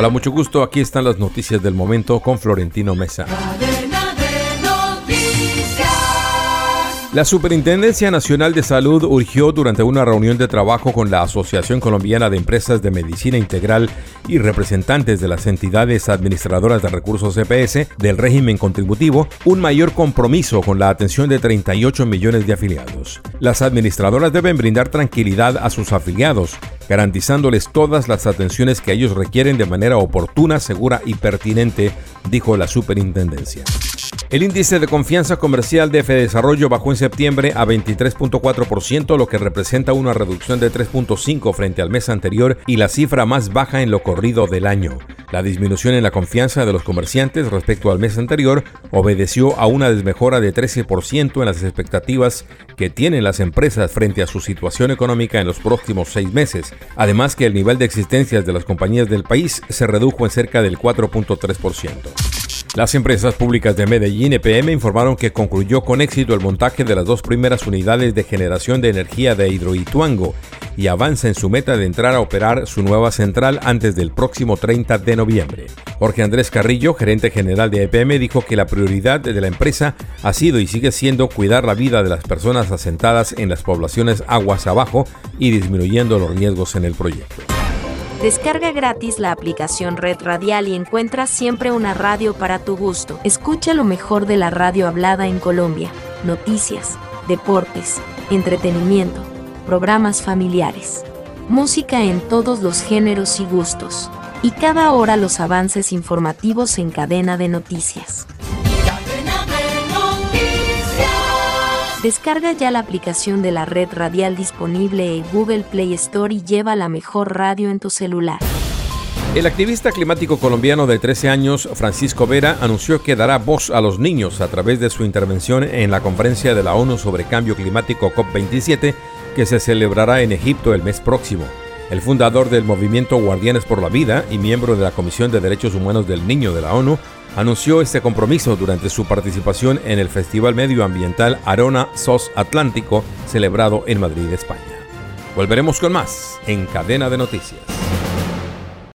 Hola, mucho gusto. Aquí están las noticias del momento con Florentino Mesa. La Superintendencia Nacional de Salud urgió durante una reunión de trabajo con la Asociación Colombiana de Empresas de Medicina Integral y representantes de las entidades administradoras de recursos CPS del régimen contributivo un mayor compromiso con la atención de 38 millones de afiliados. Las administradoras deben brindar tranquilidad a sus afiliados, garantizándoles todas las atenciones que ellos requieren de manera oportuna, segura y pertinente, dijo la Superintendencia. El índice de confianza comercial de Desarrollo bajó en septiembre a 23.4%, lo que representa una reducción de 3.5 frente al mes anterior y la cifra más baja en lo corrido del año. La disminución en la confianza de los comerciantes respecto al mes anterior obedeció a una desmejora de 13% en las expectativas que tienen las empresas frente a su situación económica en los próximos seis meses. Además que el nivel de existencias de las compañías del país se redujo en cerca del 4.3%. Las empresas públicas de Medellín EPM informaron que concluyó con éxito el montaje de las dos primeras unidades de generación de energía de Hidroituango y avanza en su meta de entrar a operar su nueva central antes del próximo 30 de noviembre. Jorge Andrés Carrillo, gerente general de EPM, dijo que la prioridad de la empresa ha sido y sigue siendo cuidar la vida de las personas asentadas en las poblaciones aguas abajo y disminuyendo los riesgos en el proyecto. Descarga gratis la aplicación Red Radial y encuentra siempre una radio para tu gusto. Escucha lo mejor de la radio hablada en Colombia. Noticias, deportes, entretenimiento, programas familiares, música en todos los géneros y gustos. Y cada hora los avances informativos en cadena de noticias. Descarga ya la aplicación de la red radial disponible en Google Play Store y lleva la mejor radio en tu celular. El activista climático colombiano de 13 años, Francisco Vera, anunció que dará voz a los niños a través de su intervención en la conferencia de la ONU sobre cambio climático COP27 que se celebrará en Egipto el mes próximo. El fundador del movimiento Guardianes por la Vida y miembro de la Comisión de Derechos Humanos del Niño de la ONU anunció este compromiso durante su participación en el Festival Medioambiental Arona SOS Atlántico celebrado en Madrid, España. Volveremos con más en Cadena de Noticias.